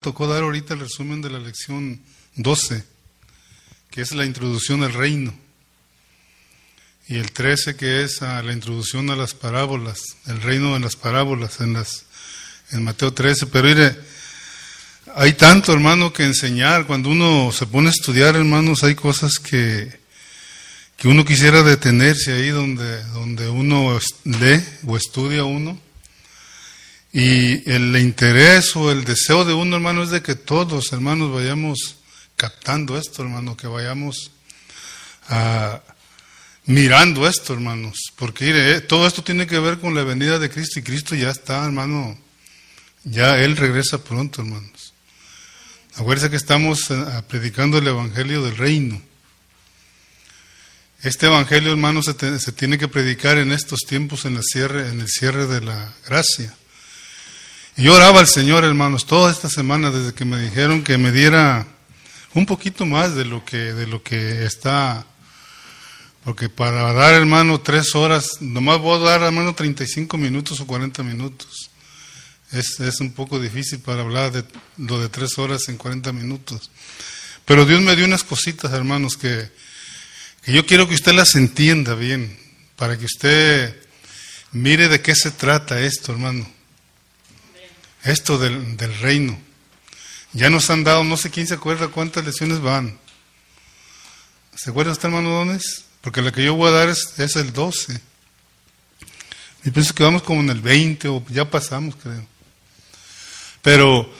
tocó dar ahorita el resumen de la lección 12, que es la introducción al reino. Y el 13, que es a la introducción a las parábolas, el reino de las parábolas en, las, en Mateo 13. Pero mire, hay tanto, hermano, que enseñar. Cuando uno se pone a estudiar, hermanos, hay cosas que, que uno quisiera detenerse ahí donde, donde uno lee o estudia uno. Y el interés o el deseo de uno, hermano, es de que todos, hermanos, vayamos captando esto, hermano, que vayamos a, mirando esto, hermanos. Porque eh, todo esto tiene que ver con la venida de Cristo y Cristo ya está, hermano. Ya Él regresa pronto, hermanos. Acuérdense que estamos eh, predicando el Evangelio del Reino. Este Evangelio, hermanos, se, se, tiene que predicar en estos tiempos, en el cierre, en el cierre de la gracia. Yo oraba al Señor, hermanos, toda esta semana desde que me dijeron que me diera un poquito más de lo que, de lo que está, porque para dar, hermano, tres horas, nomás voy a dar, hermano, 35 minutos o 40 minutos. Es, es un poco difícil para hablar de lo de tres horas en 40 minutos. Pero Dios me dio unas cositas, hermanos, que, que yo quiero que usted las entienda bien, para que usted mire de qué se trata esto, hermano esto del, del, reino. Ya nos han dado, no sé quién se acuerda cuántas lecciones van. ¿Se acuerda usted, hermano Dones? Porque la que yo voy a dar es, es el 12. Y pienso que vamos como en el 20 o ya pasamos, creo. Pero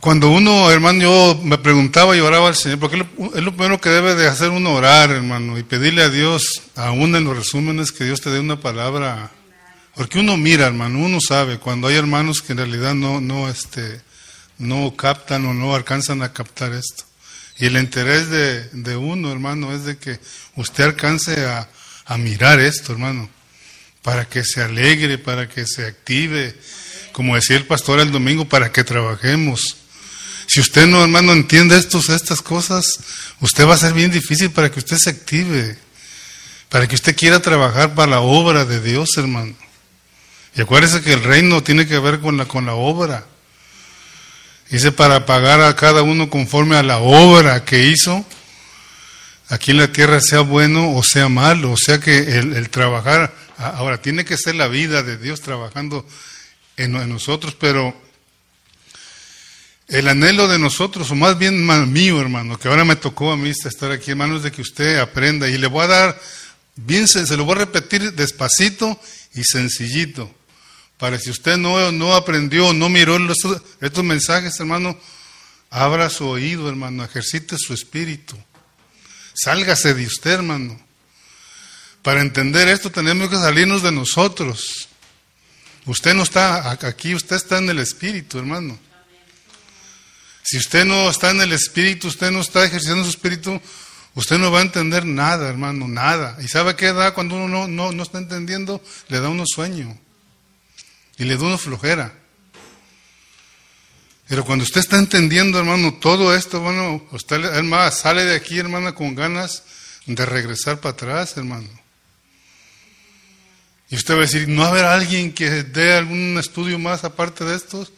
cuando uno, hermano, yo me preguntaba y oraba al Señor, porque es lo primero que debe de hacer uno orar, hermano, y pedirle a Dios, aún en los resúmenes, que Dios te dé una palabra porque uno mira, hermano, uno sabe cuando hay hermanos que en realidad no, no, este, no captan o no alcanzan a captar esto. Y el interés de, de uno, hermano, es de que usted alcance a, a mirar esto, hermano, para que se alegre, para que se active, como decía el pastor el domingo, para que trabajemos. Si usted no, hermano, entiende estos, estas cosas, usted va a ser bien difícil para que usted se active, para que usted quiera trabajar para la obra de Dios, hermano. Y acuérdese que el reino tiene que ver con la, con la obra. Dice para pagar a cada uno conforme a la obra que hizo aquí en la tierra, sea bueno o sea malo. O sea que el, el trabajar, ahora tiene que ser la vida de Dios trabajando en, nosotros, pero el anhelo de nosotros, o más bien mío, hermano, que ahora me tocó a mí estar aquí, hermano, es de que usted aprenda. Y le voy a dar, bien, se, se lo voy a repetir despacito y sencillito. Para si usted no, no aprendió, no miró estos, mensajes, hermano, abra su oído, hermano, ejercite su espíritu. Sálgase de usted, hermano. Para entender esto tenemos que salirnos de nosotros. Usted no está aquí, usted está en el espíritu, hermano. Si usted no está en el espíritu, usted no está ejerciendo su espíritu, usted no va a entender nada, hermano, nada. ¿Y sabe qué da cuando uno no, no, no está entendiendo? Le da uno sueño y le da una flojera. Pero cuando usted está entendiendo, hermano, todo esto, bueno, usted, hermano, sale de aquí, hermana, con ganas de regresar para atrás, hermano. Y usted va a decir, ¿no habrá alguien que dé algún estudio más aparte de estos?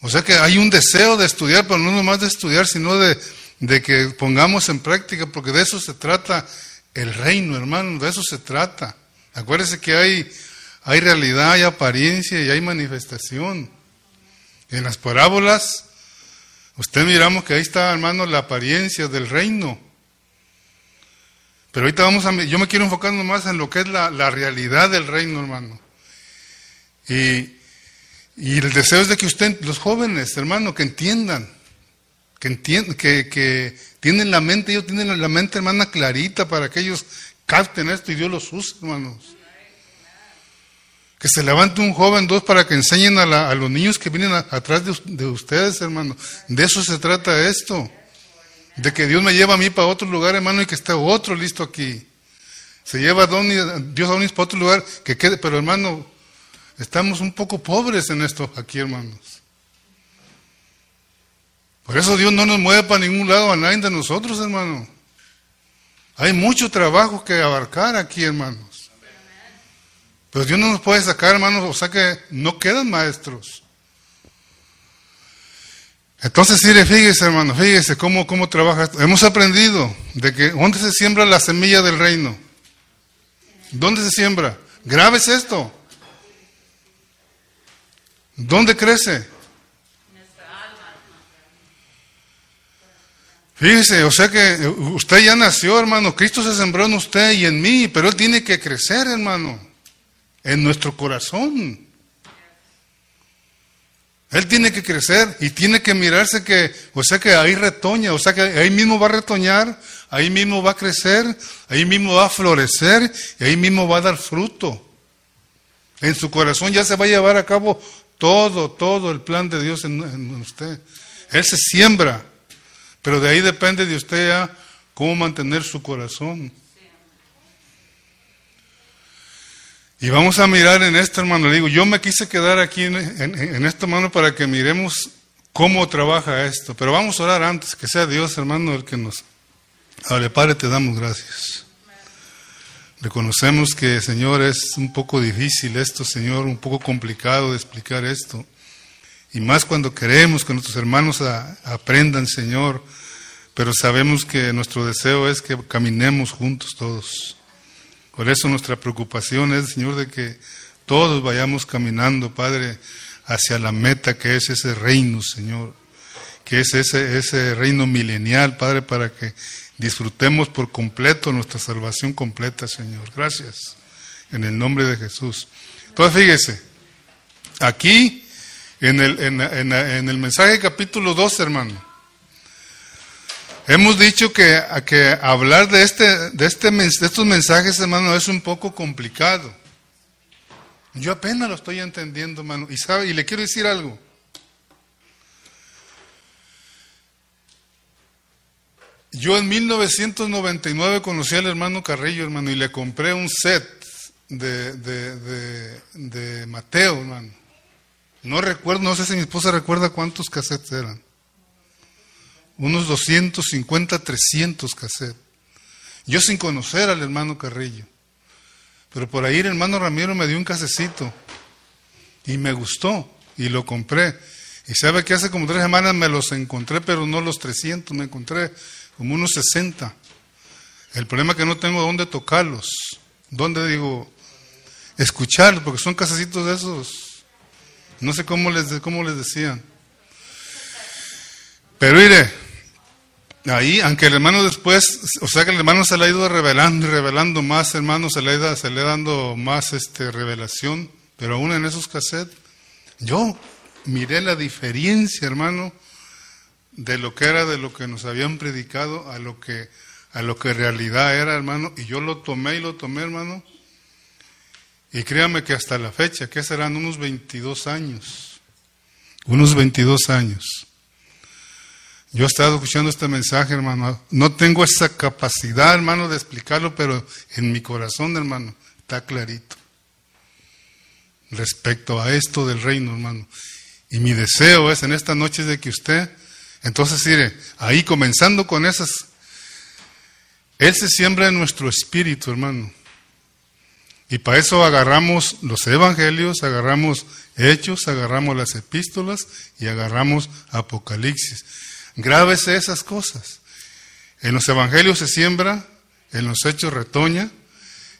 O sea que hay un deseo de estudiar, pero no nomás de estudiar, sino de, de que pongamos en práctica, porque de eso se trata el reino, hermano, de eso se trata. Acuérdese que hay hay realidad, hay apariencia y hay manifestación. En las parábolas, usted miramos que ahí está, hermano, la apariencia del reino. Pero ahorita vamos a, yo me quiero enfocar más en lo que es la, la realidad del reino, hermano. Y, y, el deseo es de que usted, los jóvenes, hermano, que entiendan, que entiendan, que, que tienen la mente, ellos tienen la mente, hermana, clarita para que ellos capten esto y Dios los use, hermanos. Que se levante un joven, dos, para que enseñen a, los niños que vienen atrás de, de, ustedes, hermano. De eso se trata esto. De que Dios me lleva a mí para otro lugar, hermano, y que esté otro listo aquí. Se lleva a Dios a Donis para otro lugar, que quede, pero hermano, estamos un poco pobres en esto aquí, hermanos. Por eso Dios no nos mueve para ningún lado a nadie de nosotros, hermano. Hay mucho trabajo que abarcar aquí, hermano. Pero Dios no nos puede sacar, hermanos, o sea que no quedan maestros. Entonces, fíjese, hermano, fíjese cómo, cómo trabaja esto. Hemos aprendido de que ¿dónde se siembra la semilla del reino? ¿Dónde se siembra? Grave es esto. ¿Dónde crece? Fíjese, o sea que usted ya nació, hermano. Cristo se sembró en usted y en mí, pero Él tiene que crecer, hermano, en nuestro corazón. Él tiene que crecer y tiene que mirarse que, o sea que ahí retoña, o sea que ahí mismo va a retoñar, ahí mismo va a crecer, ahí mismo va a florecer y ahí mismo va a dar fruto. En su corazón ya se va a llevar a cabo todo, todo el plan de Dios en, en usted. Él se siembra. Pero de ahí depende de usted ya cómo mantener su corazón. Y vamos a mirar en esto, hermano. Le digo, yo me quise quedar aquí en, en, esto, hermano, para que miremos cómo trabaja esto. Pero vamos a orar antes, que sea Dios, hermano, el que nos... Vale, Padre, te damos gracias. Reconocemos que, Señor, es un poco difícil esto, Señor, un poco complicado de explicar esto. Y más cuando queremos que nuestros hermanos aprendan, Señor, pero sabemos que nuestro deseo es que caminemos juntos todos. Por eso nuestra preocupación es, Señor, de que todos vayamos caminando, Padre, hacia la meta que es ese reino, Señor, que es ese, ese reino milenial, Padre, para que disfrutemos por completo nuestra salvación completa, Señor. Gracias. En el nombre de Jesús. Entonces, fíjese, aquí en el, en, el mensaje capítulo 2, hermano. Hemos dicho que, que hablar de, este, de, este, de estos mensajes, hermano, es un poco complicado. Yo apenas lo estoy entendiendo, hermano. Y, sabe, y le quiero decir algo. Yo en 1999 conocí al hermano Carrillo, hermano, y le compré un set de, de, de, de Mateo, hermano. No recuerdo, no sé si mi esposa recuerda cuántos cassettes eran. Unos 250, 300 cassettes. Yo sin conocer al hermano Carrillo. Pero por ahí el hermano Ramiro me dio un casecito y me gustó y lo compré. Y sabe que hace como tres semanas me los encontré, pero no los 300, me encontré como unos 60. El problema es que no tengo dónde tocarlos, dónde digo, escucharlos, porque son casecitos de esos no sé cómo les, cómo les decían. Pero mire, ahí, aunque el hermano después, o sea que el hermano se le ha ido revelando y revelando más, hermano, se le ha, se le dando más este, revelación, pero aún en esos cassettes, yo miré la diferencia, hermano, de lo que era, de lo que nos habían predicado, a lo que, a lo que realidad era, hermano, y yo lo tomé y lo tomé, hermano, y créame que hasta la fecha, que serán unos 22 años, unos 22 años. Yo he estado escuchando este mensaje, hermano. No tengo esa capacidad, hermano, de explicarlo, pero en mi corazón, hermano, está clarito. Respecto a esto del reino, hermano. Y mi deseo es en esta noche de que usted, entonces, mire, ahí comenzando con esas, Él se siembra en nuestro espíritu, hermano. Y para eso agarramos los evangelios, agarramos hechos, agarramos las epístolas y agarramos Apocalipsis. Grábese esas cosas. En los evangelios se siembra, en los hechos retoña,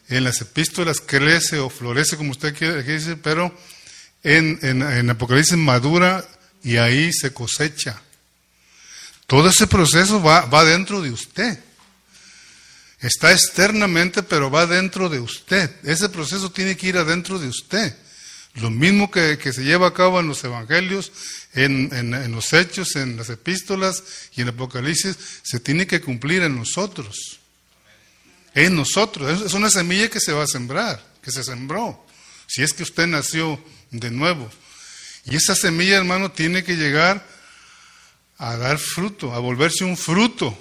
en las epístolas crece o florece, como usted quiere decir, pero en, Apocalipsis madura y ahí se cosecha. Todo ese proceso va, va dentro de usted. Está externamente, pero va dentro de usted. Ese proceso tiene que ir adentro de usted. Lo mismo que, se lleva a cabo en los evangelios, en, en, los hechos, en las epístolas y en Apocalipsis, se tiene que cumplir en nosotros. En nosotros. Es una semilla que se va a sembrar, que se sembró. Si es que usted nació de nuevo. Y esa semilla, hermano, tiene que llegar a dar fruto, a volverse un fruto,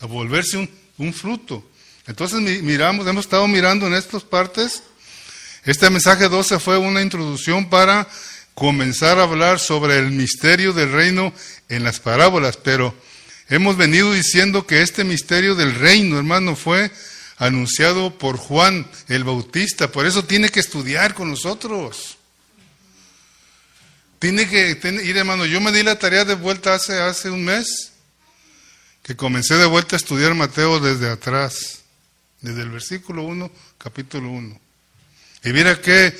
a volverse un un fruto. Entonces miramos, hemos estado mirando en estas partes. Este mensaje 12 fue una introducción para comenzar a hablar sobre el misterio del reino en las parábolas, pero hemos venido diciendo que este misterio del reino, hermano, fue anunciado por Juan el Bautista, por eso tiene que estudiar con nosotros. Tiene que ir, hermano. Yo me di la tarea de vuelta hace, hace un mes, que comencé de vuelta a estudiar Mateo desde atrás, desde el versículo 1, capítulo 1. Y mira que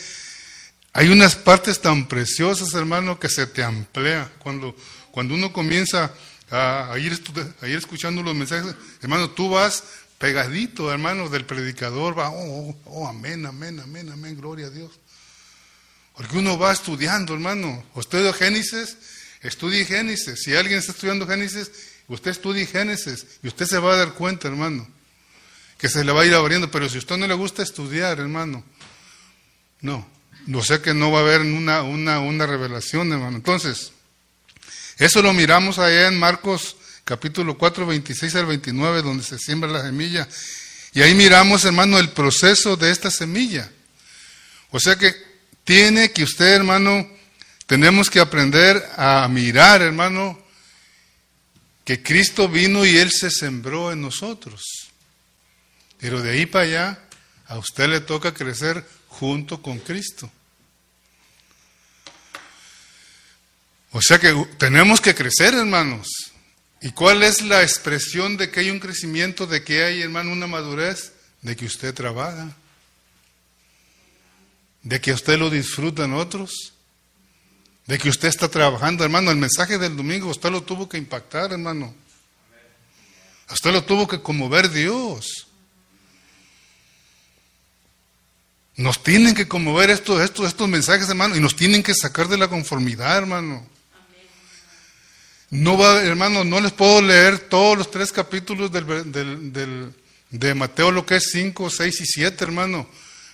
hay unas partes tan preciosas, hermano, que se te amplía. Cuando, cuando uno comienza a, ir, a ir escuchando los mensajes, hermano, tú vas pegadito, hermano, del predicador, va, oh, oh, oh, amén, amén, amén, amén, gloria a Dios. Porque uno va estudiando, hermano. Usted de Génesis, estudie Génesis. Si alguien está estudiando Génesis, usted estudie Génesis y usted se va a dar cuenta, hermano, que se le va a ir abriendo. Pero si a usted no le gusta estudiar, hermano, no. O sea que no va a haber una, una, una revelación, hermano. Entonces, eso lo miramos allá en Marcos capítulo 4, 26 al 29, donde se siembra la semilla. Y ahí miramos, hermano, el proceso de esta semilla. O sea que tiene que usted, hermano, tenemos que aprender a mirar, hermano, que Cristo vino y Él se sembró en nosotros. Pero de ahí para allá, a usted le toca crecer junto con Cristo. O sea que tenemos que crecer, hermanos. ¿Y cuál es la expresión de que hay un crecimiento, de que hay, hermano, una madurez? De que usted trabaja. De que usted lo disfrutan otros. De que usted está trabajando, hermano. El mensaje del domingo usted lo tuvo que impactar, hermano. Usted lo tuvo que conmover Dios. Nos tienen que conmover estos, estos, estos mensajes, hermano, y nos tienen que sacar de la conformidad, hermano. No va, hermano, no les puedo leer todos los tres capítulos de Mateo, lo que es 5, 6 y 7, hermano.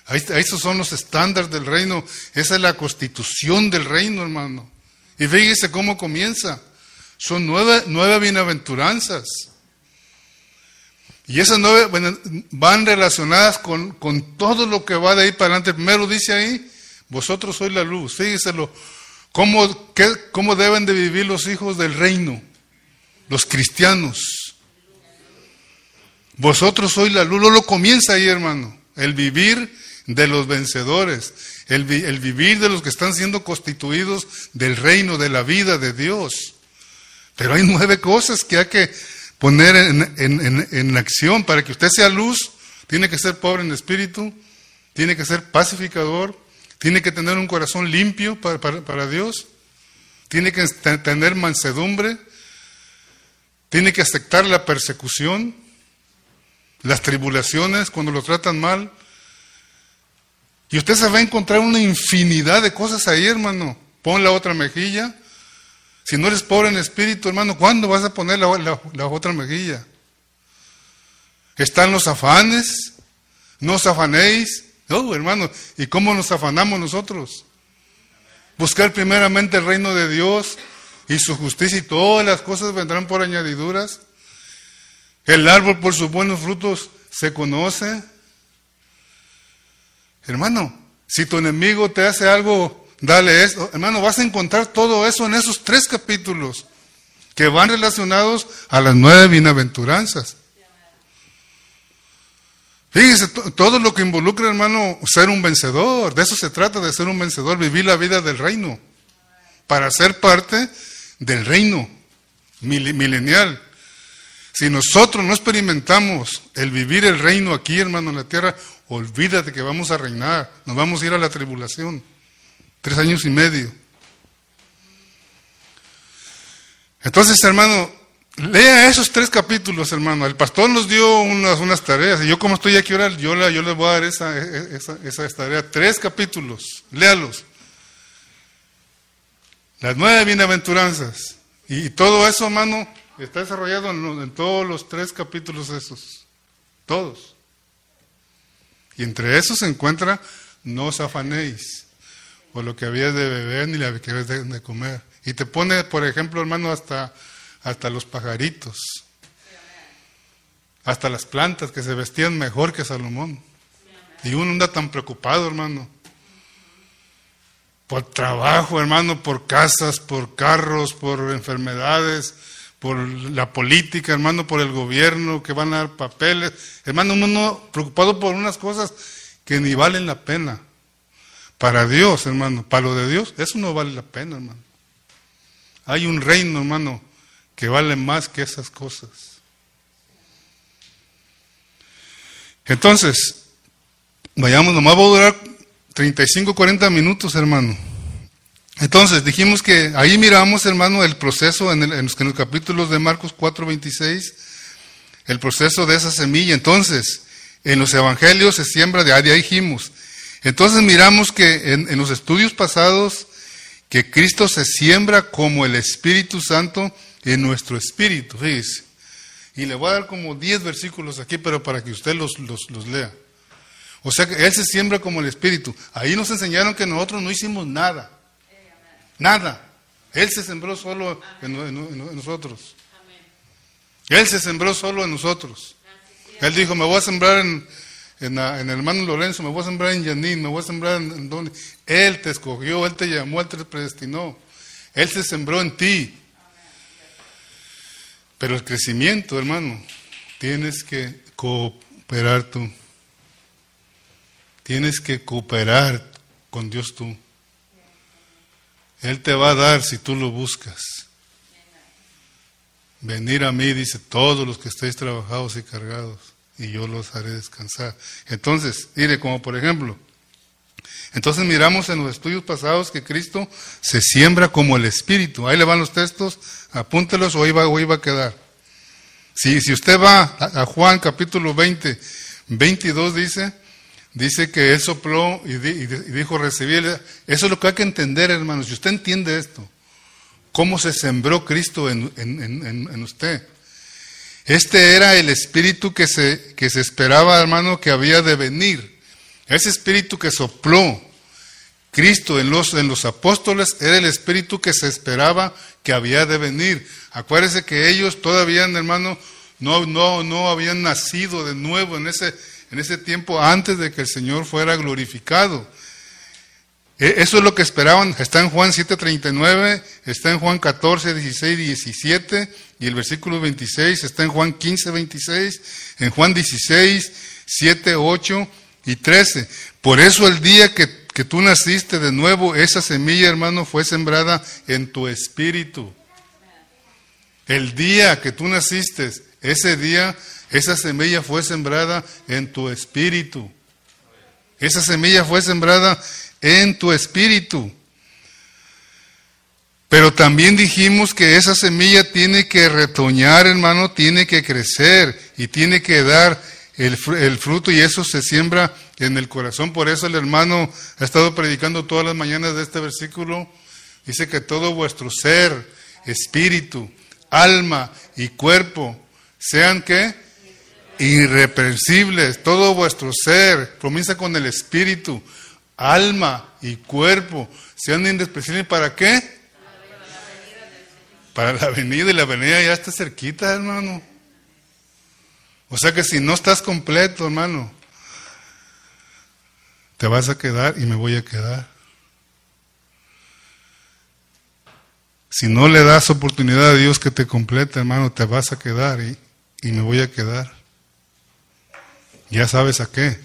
Ahí, esos son los estándares del reino. Esa es la constitución del reino, hermano. Y fíjese cómo comienza. Son nueve, nueve bienaventuranzas. Y esas nueve van relacionadas con, con, todo lo que va de ahí para adelante. Primero dice ahí, vosotros sois la luz. Fíjese cómo, cómo deben de vivir los hijos del reino, los cristianos. Vosotros sois la luz. lo comienza ahí, hermano. El vivir de los vencedores. El, vivir de los que están siendo constituidos del reino, de la vida de Dios. Pero hay nueve cosas que hay que poner en, acción para que usted sea luz, tiene que ser pobre en espíritu, tiene que ser pacificador, tiene que tener un corazón limpio para, para, Dios, tiene que tener mansedumbre, tiene que aceptar la persecución, las tribulaciones cuando lo tratan mal. Y usted se va a encontrar una infinidad de cosas ahí, hermano. Pon la otra mejilla, si no eres pobre en espíritu, hermano, ¿cuándo vas a poner la, otra mejilla? Están los afanes, no os afanéis. No, hermano, ¿y cómo nos afanamos nosotros? Buscar primeramente el reino de Dios y su justicia y todas las cosas vendrán por añadiduras. El árbol por sus buenos frutos se conoce. Hermano, si tu enemigo te hace algo dale esto. Hermano, vas a encontrar todo eso en esos tres capítulos que van relacionados a las nueve bienaventuranzas. Fíjese, todo lo que involucra, hermano, ser un vencedor. De eso se trata, de ser un vencedor, vivir la vida del reino. Para ser parte del reino milenial. Si nosotros no experimentamos el vivir el reino aquí, hermano, en la tierra, olvídate que vamos a reinar, nos vamos a ir a la tribulación. Tres años y medio. Entonces, hermano, lea esos tres capítulos, hermano. El pastor nos dio unas, unas tareas. Y yo como estoy aquí ahora, yo, yo les voy a dar esa, esa, esa tarea. Tres capítulos. Léalos. Las nueve bienaventuranzas. Y, todo eso, hermano, está desarrollado en, en todos los tres capítulos esos. Todos. Y entre esos se encuentra no os afanéis o lo que habías de beber ni lo que habías de, comer. Y te pone, por ejemplo, hermano, hasta, hasta los pajaritos, hasta las plantas que se vestían mejor que Salomón. Y uno anda tan preocupado, hermano, por trabajo, hermano, por casas, por carros, por enfermedades, por la política, hermano, por el gobierno, que van a dar papeles. Hermano, uno preocupado por unas cosas que ni valen la pena. Para Dios, hermano, para lo de Dios, eso no vale la pena, hermano. Hay un reino, hermano, que vale más que esas cosas. Entonces, vayamos, nomás va a durar 35, 40 minutos, hermano. Entonces, dijimos que ahí miramos, hermano, el proceso en, los, en los capítulos de Marcos 4, 26, el proceso de esa semilla. Entonces, en los evangelios se siembra, de ahí dijimos. Entonces miramos que en, en, los estudios pasados, que Cristo se siembra como el Espíritu Santo en nuestro espíritu, fíjese. Y le voy a dar como 10 versículos aquí, pero para que usted los, los, los lea. O sea que Él se siembra como el Espíritu. Ahí nos enseñaron que nosotros no hicimos nada. Nada. Él se sembró solo en, en, en nosotros. Él se sembró solo en nosotros. Él dijo, me voy a sembrar en, en, el hermano Lorenzo, me voy a sembrar en Yanín, me voy a sembrar en, en donde. Él te escogió, Él te llamó, Él te predestinó. Él se sembró en ti. Pero el crecimiento, hermano, tienes que cooperar tú. Tienes que cooperar con Dios tú. Él te va a dar si tú lo buscas. Venir a mí, dice, todos los que estéis trabajados y cargados, y yo los haré descansar. Entonces, mire, como por ejemplo, entonces miramos en los estudios pasados que Cristo se siembra como el Espíritu. Ahí le van los textos, apúntelos o iba, o iba a quedar. Si, si usted va a, Juan capítulo 20, 22 dice, dice que él sopló y, di, y dijo recibir. Eso es lo que hay que entender, hermanos. Si usted entiende esto, cómo se sembró Cristo en, usted. Este era el espíritu que se, que se esperaba, hermano, que había de venir. Ese espíritu que sopló Cristo en los, en los apóstoles era el espíritu que se esperaba que había de venir. Acuérdese que ellos todavía, hermano, no, no, no habían nacido de nuevo en ese, en ese tiempo antes de que el Señor fuera glorificado. Eso es lo que esperaban. Está en Juan 7:39, está en Juan 14, 16, 17 y el versículo 26 está en Juan 15, 26, en Juan 16, 7, 8 y 13. Por eso el día que, que tú naciste de nuevo, esa semilla, hermano, fue sembrada en tu espíritu. El día que tú naciste, ese día, esa semilla fue sembrada en tu espíritu. Esa semilla fue sembrada en tu espíritu. Pero también dijimos que esa semilla tiene que retoñar, hermano, tiene que crecer y tiene que dar el, fruto y eso se siembra en el corazón. Por eso el hermano ha estado predicando todas las mañanas de este versículo. Dice que todo vuestro ser, espíritu, alma y cuerpo sean que irreprensibles. Todo vuestro ser comienza con el espíritu alma y cuerpo sean indepreciables. ¿Para qué? Para la venida y la venida ya está cerquita, hermano. O sea que si no estás completo, hermano, te vas a quedar y me voy a quedar. Si no le das oportunidad a Dios que te complete, hermano, te vas a quedar y, y me voy a quedar. Ya sabes a qué.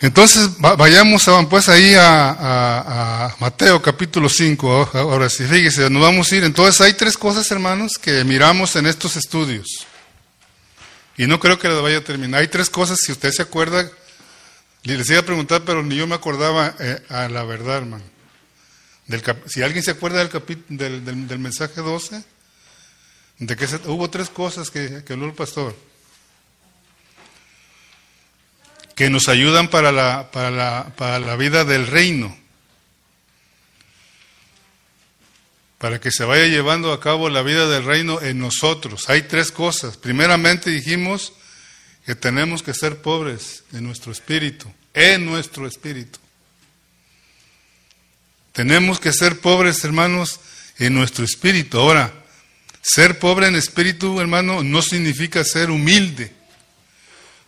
Entonces vayamos pues ahí a, Mateo capítulo 5, ahora sí, fíjese, nos vamos a ir. Entonces hay tres cosas, hermanos, que miramos en estos estudios. Y no creo que las vaya a terminar. Hay tres cosas, si usted se acuerda, les iba a preguntar, pero ni yo me acordaba eh, a la verdad, hermano. Si alguien se acuerda del, del, del, del, mensaje 12, de que se, hubo tres cosas que, que habló el pastor. Que nos ayudan para la, para la, para la vida del reino, para que se vaya llevando a cabo la vida del reino en nosotros. Hay tres cosas. Primeramente dijimos que tenemos que ser pobres en nuestro espíritu, en nuestro espíritu. Tenemos que ser pobres, hermanos, en nuestro espíritu. Ahora, ser pobre en espíritu, hermano, no significa ser humilde.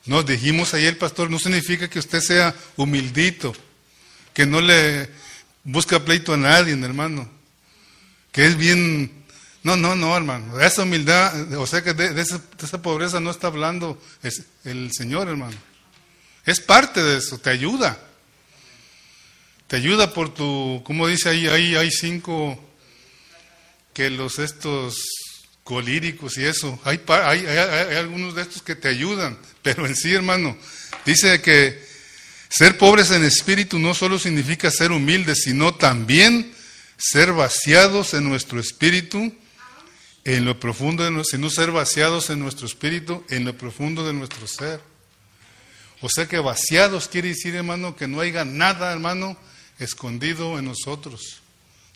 Nos dijimos ayer, pastor, no significa que usted sea humildito, que no le busca pleito a nadie, hermano, que es bien... No, no, no, hermano. Esa humildad, o sea que de, esa, pobreza no está hablando el Señor, hermano. Es parte de eso, te ayuda. Te ayuda por tu, como dice ahí, ahí hay cinco que los estos colíricos y eso, hay, hay, hay, algunos de estos que te ayudan, pero en sí, hermano, dice que ser pobres en espíritu no solo significa ser humildes, sino también ser vaciados en nuestro espíritu, en lo profundo de sino ser vaciados en nuestro espíritu, en lo profundo de nuestro ser. O sea que vaciados quiere decir, hermano, que no haya nada, hermano, escondido en nosotros.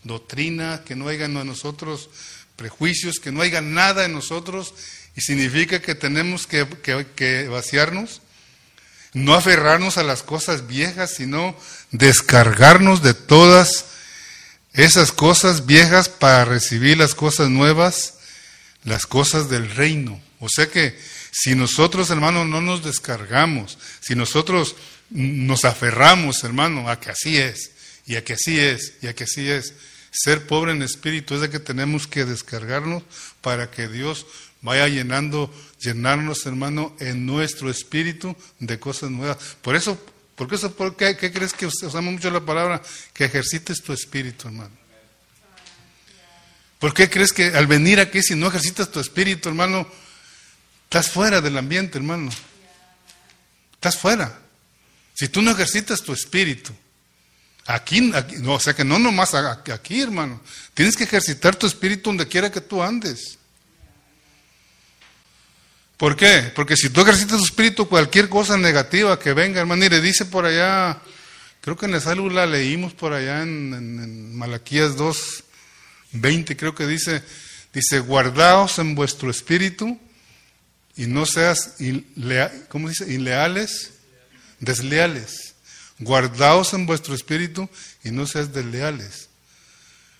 Doctrina, que no haya en nosotros prejuicios, que no haya nada en nosotros. Y significa que tenemos que, vaciarnos, no aferrarnos a las cosas viejas, sino descargarnos de todas esas cosas viejas para recibir las cosas nuevas, las cosas del reino. O sea que si nosotros, hermano, no nos descargamos, si nosotros nos aferramos, hermano, a que así es, y a que así es, y a que así es, ser pobre en espíritu es de que tenemos que descargarnos para que Dios vaya llenando, llenarnos, hermano, en nuestro espíritu de cosas nuevas. Por eso, ¿por qué, por crees que usamos mucho la palabra? Que ejercites tu espíritu, hermano. ¿Por qué crees que al venir aquí, si no ejercitas tu espíritu, hermano, estás fuera del ambiente, hermano? Estás fuera. Si tú no ejercitas tu espíritu, Aquí, no, o sea que no nomás aquí, hermano. Tienes que ejercitar tu espíritu donde quiera que tú andes. ¿Por qué? Porque si tú ejercitas tu espíritu, cualquier cosa negativa que venga, hermano, y le dice por allá, creo que en la célula leímos por allá en, en Malaquías 2, 20, creo que dice, dice, guardaos en vuestro espíritu y no seas, ¿cómo dice? Inleales, desleales. Guardaos en vuestro espíritu y no seas desleales.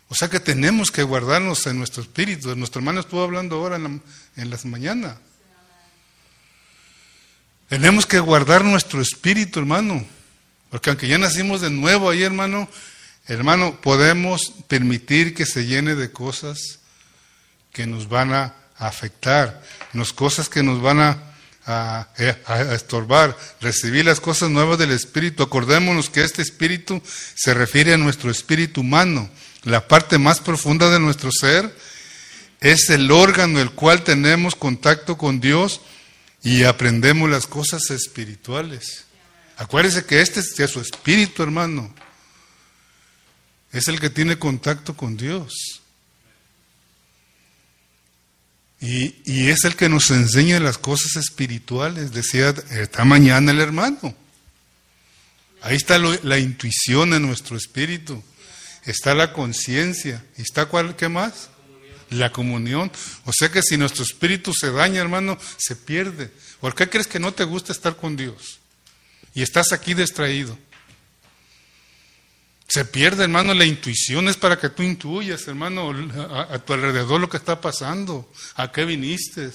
O sea que tenemos que guardarnos en nuestro espíritu. Nuestro hermano estuvo hablando ahora en, en las mañanas. Tenemos que guardar nuestro espíritu, hermano. Porque aunque ya nacimos de nuevo ahí, hermano, hermano, podemos permitir que se llene de cosas que nos van a afectar, nos cosas que nos van a a, estorbar, recibir las cosas nuevas del Espíritu. Acordémonos que este Espíritu se refiere a nuestro espíritu humano, la parte más profunda de nuestro ser. Es el órgano el cual tenemos contacto con Dios y aprendemos las cosas espirituales. Acuérdese que este es su espíritu, hermano. Es el que tiene contacto con Dios. Y, es el que nos enseña las cosas espirituales, decía esta mañana el hermano. Ahí está la intuición en nuestro espíritu, está la conciencia, está cuál, ¿qué más? La comunión. O sea que si nuestro espíritu se daña, hermano, se pierde. ¿Por qué crees que no te gusta estar con Dios? Y estás aquí distraído. Se pierde, hermano, la intuición es para que tú intuyas, hermano, a, tu alrededor lo que está pasando, a qué viniste,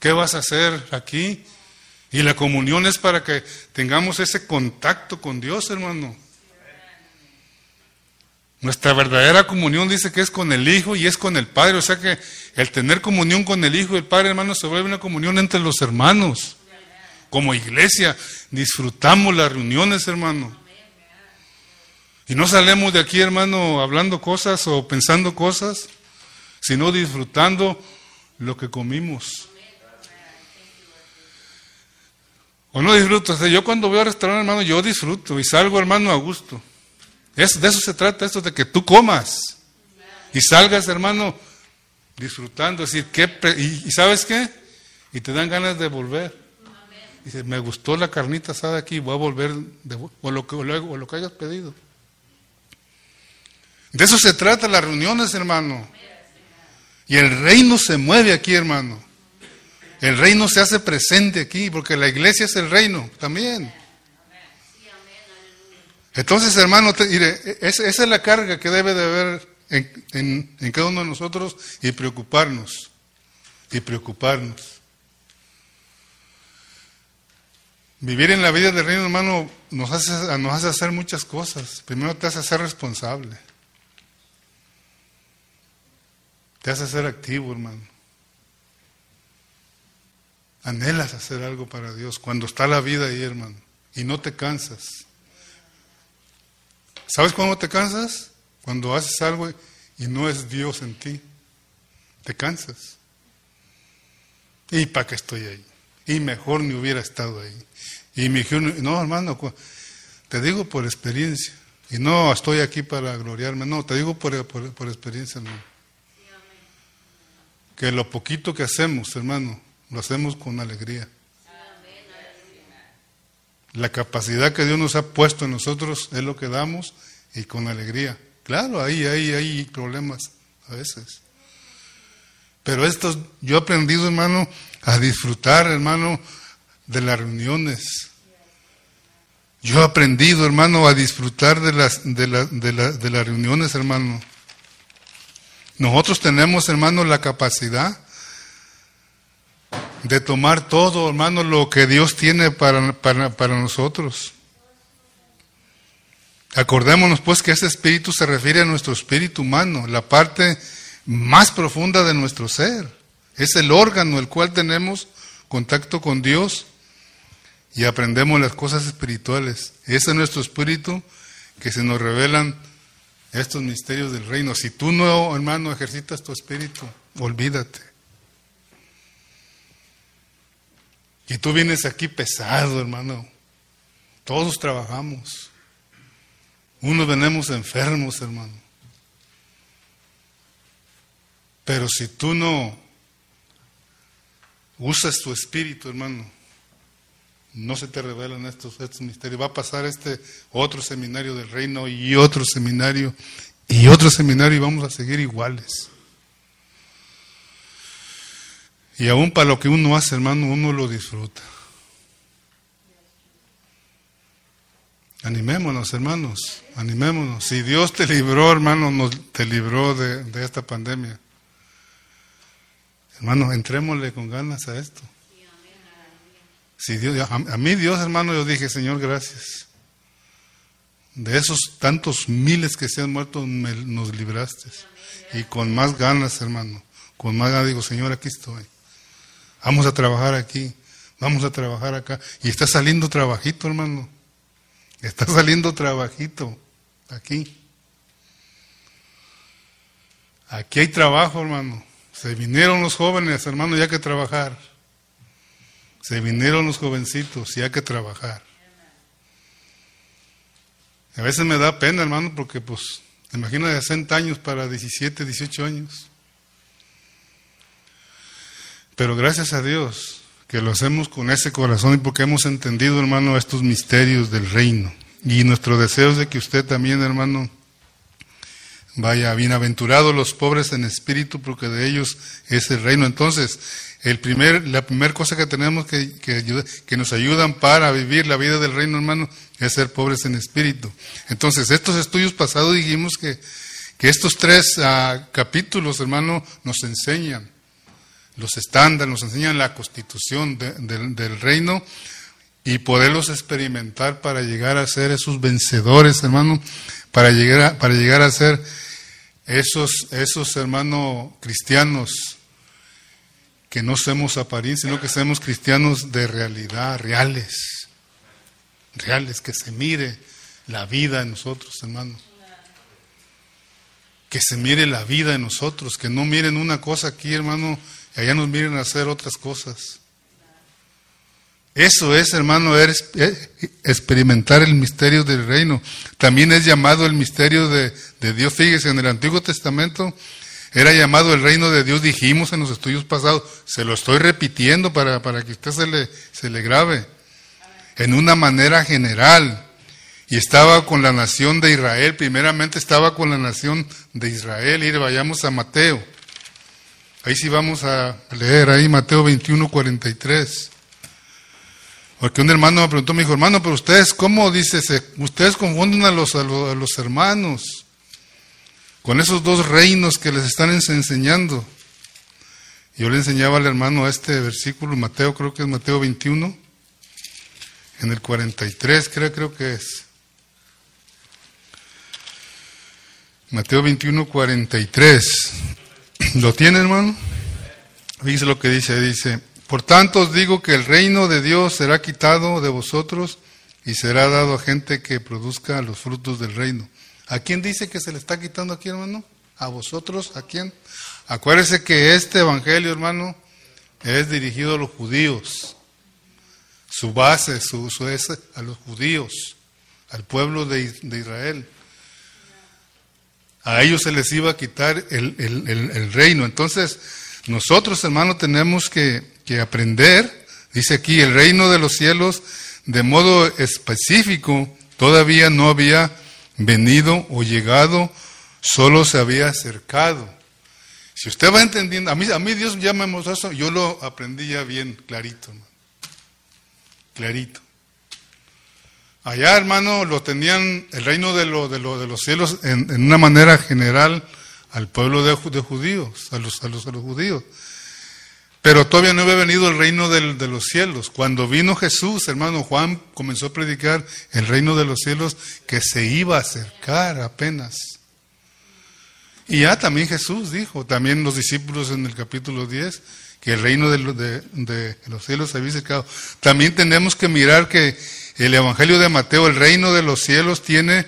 qué vas a hacer aquí. Y la comunión es para que tengamos ese contacto con Dios, hermano. Nuestra verdadera comunión dice que es con el Hijo y es con el Padre. O sea que el tener comunión con el Hijo y el Padre, hermano, se vuelve una comunión entre los hermanos. Como iglesia, disfrutamos las reuniones, hermano. Y no salemos de aquí, hermano, hablando cosas o pensando cosas, sino disfrutando lo que comimos. ¿O no disfruto? yo cuando voy al restaurante, hermano, yo disfruto y salgo, hermano, a gusto. de eso se trata, esto de que tú comas y salgas, hermano, disfrutando. decir, ¿qué y, sabes qué? Y te dan ganas de volver. Dice, me gustó la carnita asada aquí, voy a volver, o, lo que, o lo que hayas pedido. De eso se trata las reuniones, hermano. Y el reino se mueve aquí, hermano. El reino se hace presente aquí, porque la iglesia es el reino también. Entonces, hermano, mire, esa, es la carga que debe de haber en, en, cada uno de nosotros y preocuparnos. Y preocuparnos. Vivir en la vida del reino, hermano, nos hace, nos hace hacer muchas cosas. Primero te hace ser responsable. Te hace ser activo, hermano. anhelas hacer algo para Dios, cuando está la vida ahí, hermano, y no te cansas. ¿Sabes cuándo te cansas? Cuando haces algo y no es Dios en ti. Te cansas. ¿Y para qué estoy ahí? Y mejor ni hubiera estado ahí. Y me dijeron, no, hermano, te digo por experiencia. Y no estoy aquí para gloriarme, no, te digo por, por, experiencia, hermano. Que lo poquito que hacemos, hermano, lo hacemos con alegría. La capacidad que Dios nos ha puesto en nosotros es lo que damos y con alegría. Claro, ahí, ahí, hay problemas a veces. Pero esto, yo he aprendido, hermano, a disfrutar, hermano, de las reuniones. Yo he aprendido, hermano, a disfrutar de las, de, de, de las reuniones, hermano. Nosotros tenemos, hermano, la capacidad de tomar todo, hermano, lo que Dios tiene para, para, para nosotros. Acordémonos pues que ese espíritu se refiere a nuestro espíritu humano, la parte más profunda de nuestro ser. Es el órgano el cual tenemos contacto con Dios y aprendemos las cosas espirituales. Ese es nuestro espíritu que se nos revelan estos misterios del reino. Si tú no, hermano, ejercitas tu espíritu, olvídate. Y tú vienes aquí pesado, hermano. Todos trabajamos. Unos venimos enfermos, hermano. Pero si tú no usas tu espíritu, hermano, no se te revelan estos, estos misterios. Va a pasar este otro seminario del reino y otro seminario y otro seminario y vamos a seguir iguales. Y aún para lo que uno hace, hermano, uno lo disfruta. Animémonos, hermanos, animémonos. Si Dios te libró, hermano, nos, te libró de, esta pandemia. Hermano, entrémosle con ganas a esto. Si Dios, a, mí Dios, hermano, yo dije, Señor, gracias. De esos tantos miles que se han muerto, nos libraste. Y con más ganas, hermano, con más ganas digo, Señor, aquí estoy. Vamos a trabajar aquí, vamos a trabajar acá. Y está saliendo trabajito, hermano. Está saliendo trabajito aquí. Aquí hay trabajo, hermano. Se vinieron los jóvenes, hermano, ya que trabajar. Se vinieron los jovencitos, ya que trabajar. A veces me da pena, hermano, porque pues, imagina de 60 años para 17, 18 años. Pero gracias a Dios, que lo hacemos con ese corazón y porque hemos entendido, hermano, estos misterios del reino. Y nuestro deseo es de que usted también, hermano, vaya bienaventurados los pobres en espíritu, porque de ellos es el reino. Entonces, el primer, la primera cosa que tenemos que, que, que nos ayudan para vivir la vida del reino, hermano, es ser pobres en espíritu. Entonces, estos estudios pasados dijimos que, que estos tres uh, capítulos, hermano, nos enseñan los estándares, nos enseñan la constitución del reino y poderlos experimentar para llegar a ser esos vencedores, hermano, para llegar a, para llegar a ser esos, esos hermanos cristianos que no somos apariencia, sino que seamos cristianos de realidad, reales, reales, que se mire la vida en nosotros, hermanos. Que se mire la vida en nosotros, que no miren una cosa aquí, hermano, y allá nos miren hacer otras cosas. Eso es, hermano, es experimentar el misterio del reino. También es llamado el misterio de, Dios. Fíjese, en el Antiguo Testamento era llamado el reino de Dios, dijimos en los estudios pasados. Se lo estoy repitiendo para, para que usted se le, se le grabe. En una manera general. Y estaba con la nación de Israel. Primeramente estaba con la nación de Israel. Y vayamos a Mateo. Ahí sí vamos a leer ahí Mateo 21, 43. Porque un hermano me preguntó, me dijo, hermano, pero ustedes, ¿cómo dice? Ustedes confunden a los, a los, hermanos con esos dos reinos que les están enseñando. Yo le enseñaba al hermano este versículo, Mateo, creo que es Mateo 21, en el 43, creo, creo que es. Mateo 21, 43. ¿Lo tiene, hermano? Dice lo que dice, dice, Por tanto os digo que el reino de Dios será quitado de vosotros y será dado a gente que produzca los frutos del reino. ¿A quién dice que se le está quitando aquí, hermano? ¿A vosotros? ¿A quién? Acuérdese que este evangelio, hermano, es dirigido a los judíos. Su base, su, su es a los judíos, al pueblo de, Israel. A ellos se les iba a quitar el, el reino. Entonces, nosotros, hermano, tenemos que, que aprender, dice aquí, el reino de los cielos, de modo específico, todavía no había venido o llegado, solo se había acercado. Si usted va entendiendo, a mí, a mí Dios ya me mostró eso, yo lo aprendí ya bien clarito, clarito. Allá, hermano, lo tenían el reino de, lo, de, lo, de los cielos en, en, una manera general al pueblo de, de judíos, a los, a, los, a los judíos. Pero todavía no había venido el reino de los cielos. Cuando vino Jesús, hermano Juan comenzó a predicar el reino de los cielos que se iba a acercar apenas. Y ya también Jesús dijo, también los discípulos en el capítulo 10, que el reino de, de, los cielos se había acercado. También tenemos que mirar que el Evangelio de Mateo, el reino de los cielos, tiene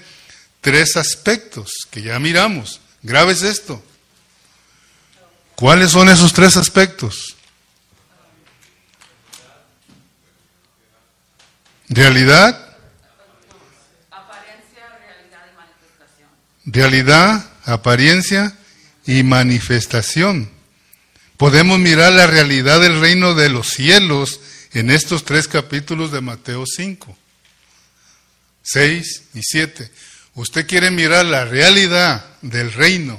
tres aspectos que ya miramos. Grave es esto. ¿Cuáles son esos tres aspectos? Realidad. Apariencia, realidad y manifestación. Realidad, apariencia y manifestación. Podemos mirar la realidad del reino de los cielos en estos tres capítulos de Mateo 5, 6 y 7. Usted quiere mirar la realidad del reino,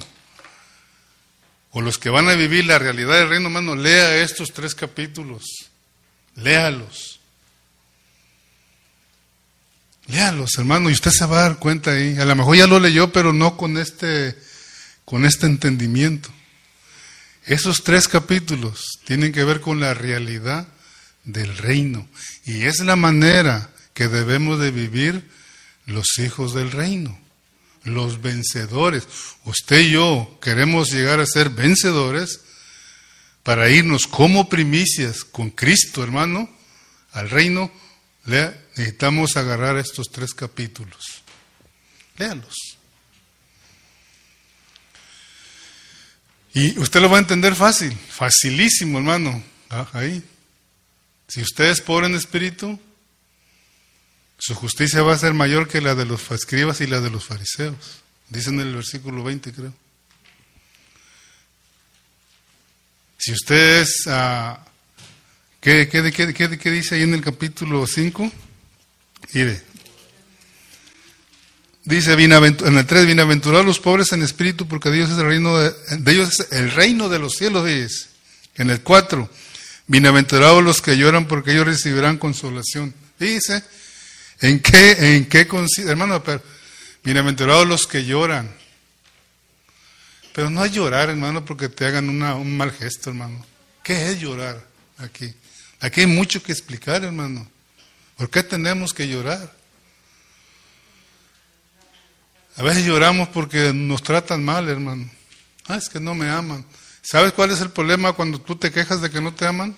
o los que van a vivir la realidad del reino, hermano, lea estos tres capítulos, léalos. Léalos, hermano, y usted se va a dar cuenta ahí. A lo mejor ya lo leyó, pero no con este, con este entendimiento. Esos tres capítulos tienen que ver con la realidad del reino. Y es la manera que debemos de vivir los hijos del reino, los vencedores. Usted y yo queremos llegar a ser vencedores para irnos como primicias con Cristo, hermano, al reino necesitamos agarrar estos tres capítulos. Léalos. Y usted lo va a entender fácil, facilísimo, hermano. Ah, ahí. Si usted es pobre en espíritu, su justicia va a ser mayor que la de los escribas y la de los fariseos. Dice en el versículo 20, creo. Si usted es uh, ¿Qué, qué, qué, qué, dice ahí en el capítulo 5? Mire. Dice en el 3, bienaventurados los pobres en espíritu, porque Dios es el reino de, ellos es el reino de los cielos, dice. En el 4, bienaventurados los que lloran, porque ellos recibirán consolación. Dice, ¿en qué, en qué consiste, hermano? Pero, bienaventurados los que lloran. Pero no hay llorar, hermano, porque te hagan una, un mal gesto, hermano. ¿Qué es llorar aquí? Aquí hay mucho que explicar, hermano. ¿Por qué tenemos que llorar? A veces lloramos porque nos tratan mal, hermano. Ah, es que no me aman. ¿Sabes cuál es el problema cuando tú te quejas de que no te aman?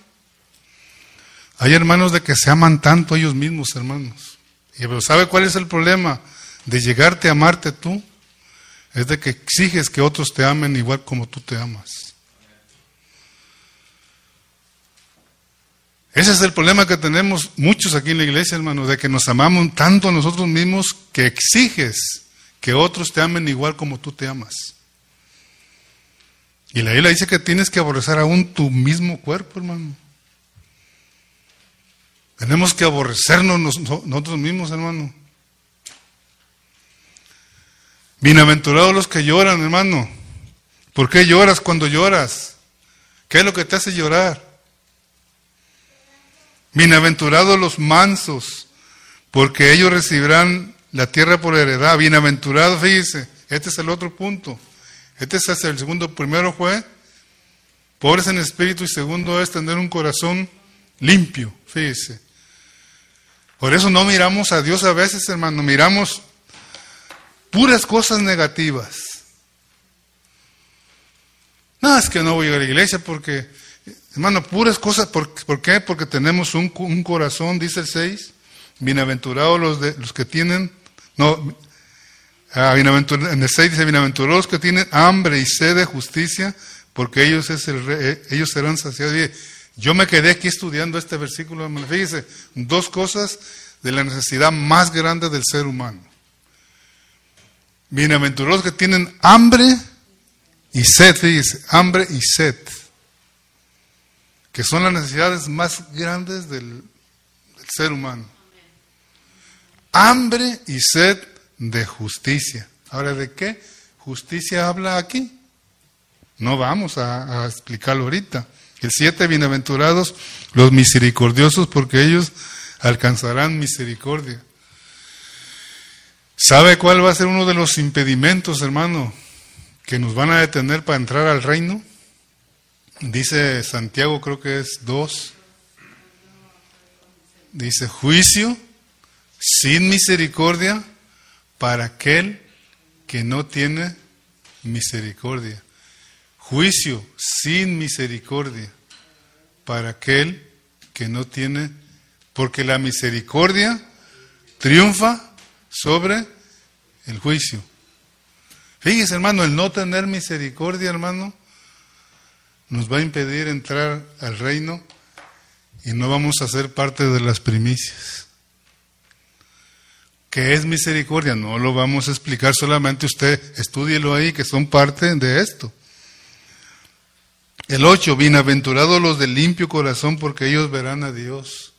Hay hermanos de que se aman tanto ellos mismos, hermanos. Y pero ¿sabe cuál es el problema de llegarte a amarte tú? Es de que exiges que otros te amen igual como tú te amas. Ese es el problema que tenemos muchos aquí en la iglesia, hermano, de que nos amamos tanto a nosotros mismos que exiges que otros te amen igual como tú te amas. Y la Biblia dice que tienes que aborrecer aún tu mismo cuerpo, hermano. Tenemos que aborrecernos nosotros mismos, hermano. Bienaventurados los que lloran, hermano. ¿Por qué lloras cuando lloras? ¿Qué es lo que te hace llorar? Bienaventurados los mansos, porque ellos recibirán la tierra por heredad. Bienaventurados, fíjese, este es el otro punto. Este es el segundo. Primero fue pobres en espíritu y segundo es tener un corazón limpio, fíjese. Por eso no miramos a Dios a veces, hermano, miramos puras cosas negativas. No, es que no voy a la iglesia porque Hermano, puras cosas. ¿Por, por qué? Porque tenemos un, un, corazón, dice el 6. Bienaventurados los, de, los que tienen. No, ah, en el 6 dice: Bienaventurados los que tienen hambre y sed de justicia, porque ellos, es el, eh, ellos serán saciados. Yo me quedé aquí estudiando este versículo. Fíjese, dos cosas de la necesidad más grande del ser humano. Bienaventurados que tienen hambre y sed, fíjese, hambre y sed, que son las necesidades más grandes del, ser humano. Hambre y sed de justicia. Ahora, ¿de qué justicia habla aquí? No vamos a, a explicarlo ahorita. El siete, bienaventurados los misericordiosos, porque ellos alcanzarán misericordia. ¿Sabe cuál va a ser uno de los impedimentos, hermano, que nos van a detener para entrar al reino? Dice Santiago, creo que es dos. Dice, juicio sin misericordia para aquel que no tiene misericordia. Juicio sin misericordia para aquel que no tiene, porque la misericordia triunfa sobre el juicio. Fíjese, hermano, el no tener misericordia, hermano, nos va a impedir entrar al reino y no vamos a ser parte de las primicias. ¿Qué es misericordia? No lo vamos a explicar, solamente usted estúdielo ahí, que son parte de esto. El 8, bienaventurados los de limpio corazón, porque ellos verán a Dios.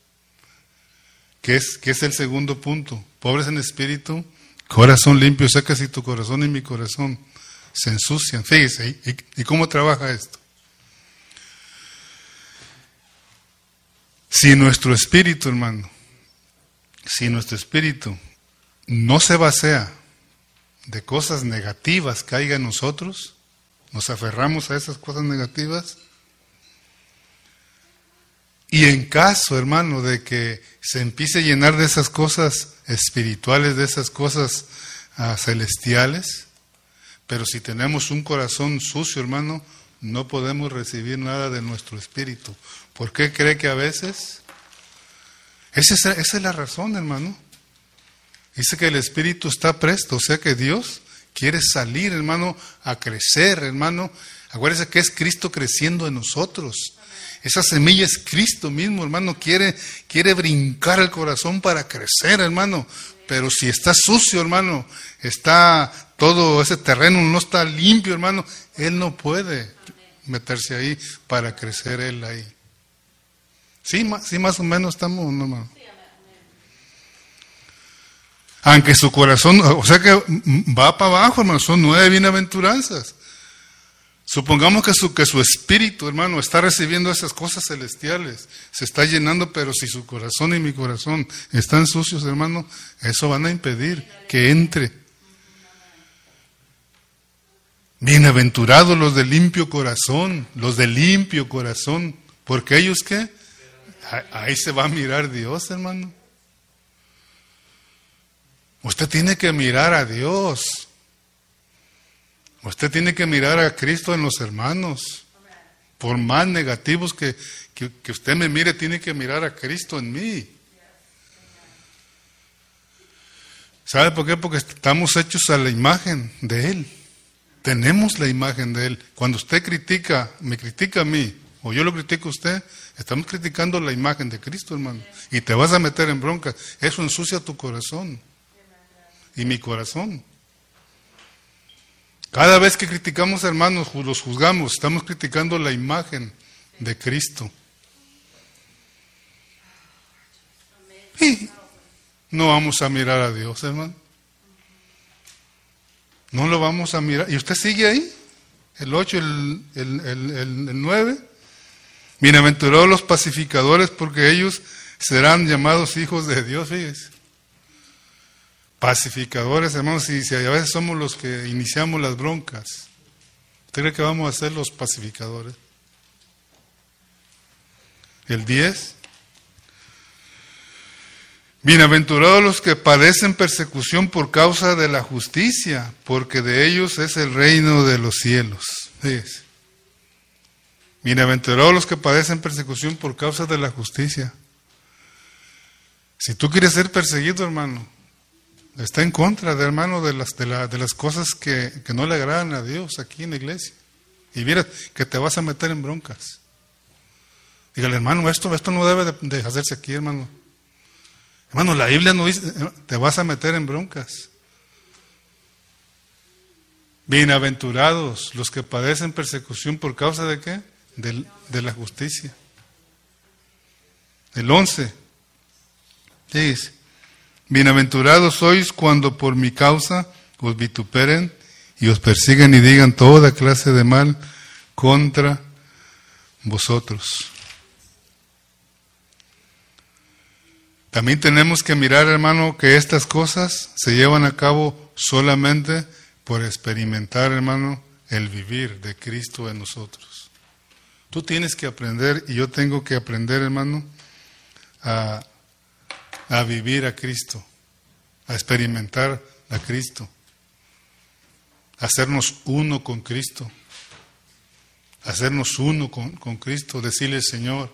¿Qué es, que es el segundo punto? pobres en espíritu, corazón limpio, que si tu corazón y mi corazón se ensucian, fíjese, ¿y, y cómo trabaja esto? Si nuestro espíritu, hermano, si nuestro espíritu no se basea de cosas negativas que haya en nosotros, nos aferramos a esas cosas negativas, y en caso, hermano, de que se empiece a llenar de esas cosas espirituales, de esas cosas uh, celestiales, pero si tenemos un corazón sucio, hermano, no podemos recibir nada de nuestro espíritu. ¿Por qué cree que a veces? Esa es, la razón, hermano. Dice que el espíritu está presto, o sea que Dios quiere salir, hermano, a crecer, hermano. Acuérdese que es Cristo creciendo en nosotros. Esa semilla es Cristo mismo, hermano. Quiere, quiere brincar el corazón para crecer, hermano. Pero si está sucio, hermano, está todo ese terreno no está limpio, hermano, Él no puede meterse ahí para crecer Él ahí. Sí, sí más o menos estamos, hermano. Aunque su corazón, o sea que va para abajo, hermano, son nueve bienaventuranzas. Supongamos que su, que su espíritu, hermano, está recibiendo esas cosas celestiales, se está llenando, pero si su corazón y mi corazón están sucios, hermano, eso van a impedir que entre. Bienaventurados los de limpio corazón, los de limpio corazón, porque ellos qué? Ahí se va a mirar Dios, hermano. Usted tiene que mirar a Dios. Usted tiene que mirar a Cristo en los hermanos. Por más negativos que, que, usted me mire, tiene que mirar a Cristo en mí. ¿Sabe por qué? Porque estamos hechos a la imagen de Él. Tenemos la imagen de Él. Cuando usted critica, me critica a mí, o yo lo critico a usted, estamos criticando la imagen de Cristo, hermano. Y te vas a meter en bronca. Eso ensucia tu corazón. Y mi corazón. Cada vez que criticamos hermanos, los juzgamos, estamos criticando la imagen de Cristo. Y no vamos a mirar a Dios, hermano. No lo vamos a mirar. ¿Y usted sigue ahí? El 8, el, el, el, el 9. Bienaventurados los pacificadores porque ellos serán llamados hijos de Dios, fíjese pacificadores, hermanos, y si a veces somos los que iniciamos las broncas, ¿usted cree que vamos a ser los pacificadores? El 10. Bienaventurados los que padecen persecución por causa de la justicia, porque de ellos es el reino de los cielos. Bienaventurados los que padecen persecución por causa de la justicia. Si tú quieres ser perseguido, hermano, está en contra de hermano de las, de, la- de las cosas que, que no le agradan a Dios aquí en la iglesia. Y mira que te vas a meter en broncas. Dígale, hermano, esto, esto no debe de, de hacerse aquí, hermano. Hermano, la Biblia no dice, te vas a meter en broncas. Bienaventurados los que padecen persecución por causa de qué? Del- de la justicia. El 11. Dice, bienaventurados sois cuando por mi causa os vituperen y os persiguen y digan toda clase de mal contra vosotros. También tenemos que mirar, hermano, que estas cosas se llevan a cabo solamente por experimentar, hermano, el vivir de Cristo en nosotros. Tú tienes que aprender y yo tengo que aprender, hermano, a, a vivir a Cristo, a experimentar a Cristo, hacernos uno con Cristo, hacernos uno con, con Cristo, decirle, Señor,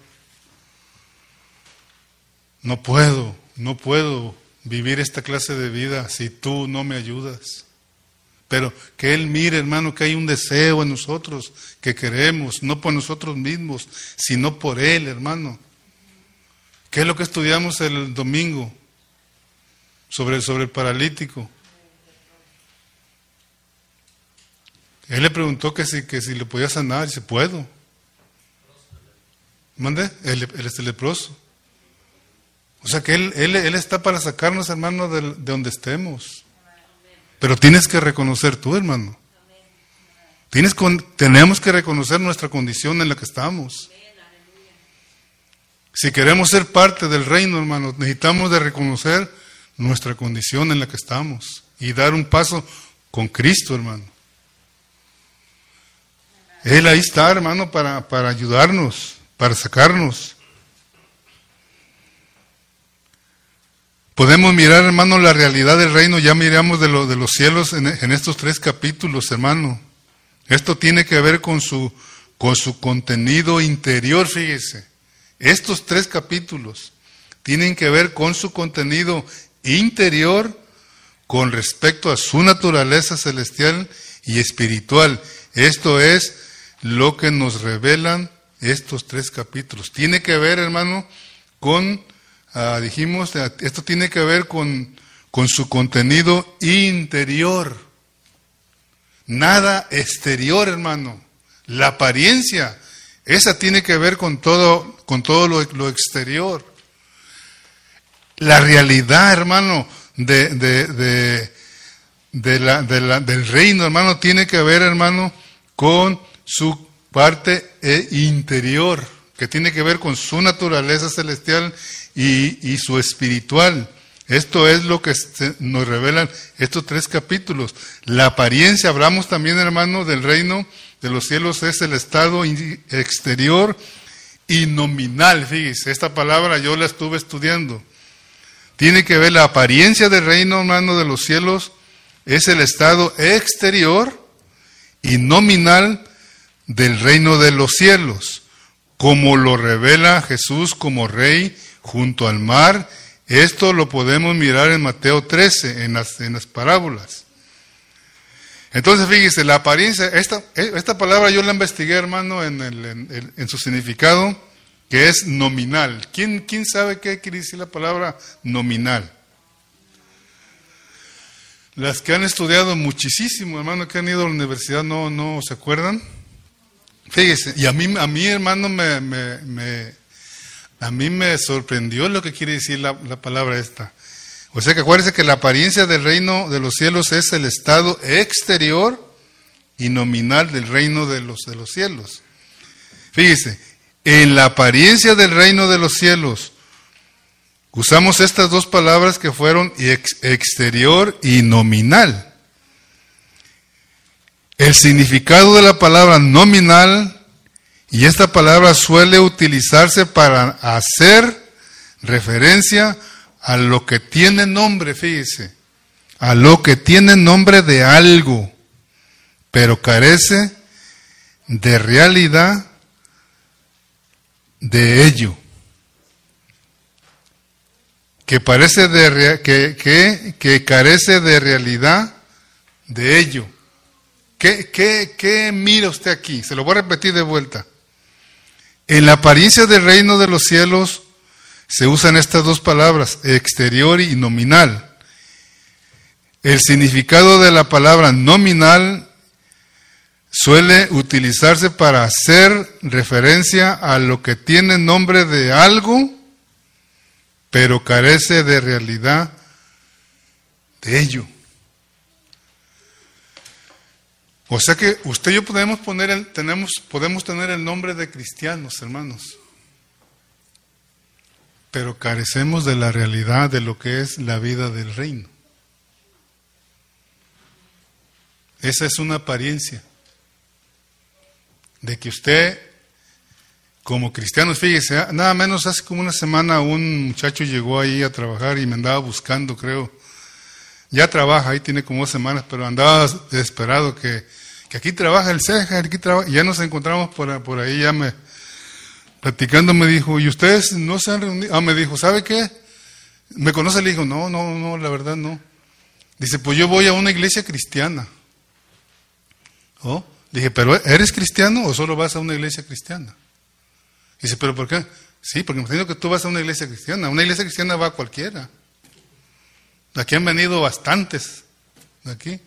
no puedo, no puedo vivir esta clase de vida si tú no me ayudas. Pero que Él mire, hermano, que hay un deseo en nosotros que queremos, no por nosotros mismos, sino por Él, hermano. ¿Qué es lo que estudiamos el domingo sobre, sobre el paralítico? Él le preguntó que si, que si le podía sanar, y dice, puedo. ¿Mande? Él, él es el leproso. O sea que él, él, él está para sacarnos, hermano, de, de donde estemos. Pero tienes que reconocer tú, hermano. Tienes con, tenemos que reconocer nuestra condición en la que estamos. Si queremos ser parte del reino, hermano, necesitamos de reconocer nuestra condición en la que estamos y dar un paso con Cristo, hermano. Él ahí está, hermano, para, para ayudarnos, para sacarnos. Podemos mirar, hermano, la realidad del reino, ya miramos de, de los cielos en, en, estos tres capítulos, hermano. Esto tiene que ver con su, con su contenido interior, fíjese. Estos tres capítulos tienen que ver con su contenido interior con respecto a su naturaleza celestial y espiritual. Esto es lo que nos revelan estos tres capítulos. Tiene que ver, hermano, con Uh, dijimos, esto tiene que ver con, con su contenido interior. Nada exterior, hermano. La apariencia, esa tiene que ver con todo, con todo lo, lo exterior. La realidad, hermano, de, de, de, de la, la, del reino, hermano, tiene que ver, hermano, con su parte interior, que tiene que ver con su naturaleza celestial y, su espiritual. Esto es lo que nos revelan estos tres capítulos. La apariencia, hablamos también, hermano, del reino de los cielos, es el estado exterior y nominal. Fíjese, esta palabra yo la estuve estudiando. Tiene que ver la apariencia del reino, hermano, de los cielos, es el estado exterior y nominal del reino de los cielos, como lo revela Jesús como rey junto al mar. Esto lo podemos mirar en Mateo 13, en las, en las parábolas. Entonces, fíjese, la apariencia, esta, esta palabra yo la investigué, hermano, en, el, en, en, su significado, que es nominal. ¿Quién, ¿Quién sabe qué quiere decir la palabra nominal? Las que han estudiado muchísimo, hermano, que han ido a la universidad, no, no se acuerdan. Fíjese, y a mí, a mí hermano, me, me a mí me sorprendió lo que quiere decir la, la, palabra esta. O sea que acuérdense que la apariencia del reino de los cielos es el estado exterior y nominal del reino de los, de los cielos. Fíjese, en la apariencia del reino de los cielos usamos estas dos palabras que fueron ex, exterior y nominal. El significado de la palabra nominal y esta palabra suele utilizarse para hacer referencia a lo que tiene nombre, fíjese, a lo que tiene nombre de algo, pero carece de realidad de ello. Que, parece de, que, que, que carece de realidad de ello. ¿Qué, qué, ¿Qué mira usted aquí? Se lo voy a repetir de vuelta. En la apariencia del reino de los cielos se usan estas dos palabras, exterior y nominal. El significado de la palabra nominal suele utilizarse para hacer referencia a lo que tiene nombre de algo, pero carece de realidad de ello. O sea que usted y yo podemos poner el, tenemos, podemos tener el nombre de cristianos, hermanos, pero carecemos de la realidad de lo que es la vida del reino. Esa es una apariencia de que usted, como cristiano, fíjese, nada menos hace como una semana un muchacho llegó ahí a trabajar y me andaba buscando, creo. Ya trabaja, ahí tiene como dos semanas, pero andaba desesperado que, que aquí trabaja el ceja, aquí trabaja, ya nos encontramos por, por ahí, ya me, platicando me dijo, ¿y ustedes no se han reunido? Ah, me dijo, ¿sabe qué? ¿Me conoce? Le dijo, no, no, no, la verdad no. Dice, pues yo voy a una iglesia cristiana. ¿Oh? Dije, ¿pero eres cristiano o solo vas a una iglesia cristiana? Dice, ¿pero por qué? Sí, porque me imagino que tú vas a una iglesia cristiana. Una iglesia cristiana va a cualquiera. Aquí han venido bastantes, aquí,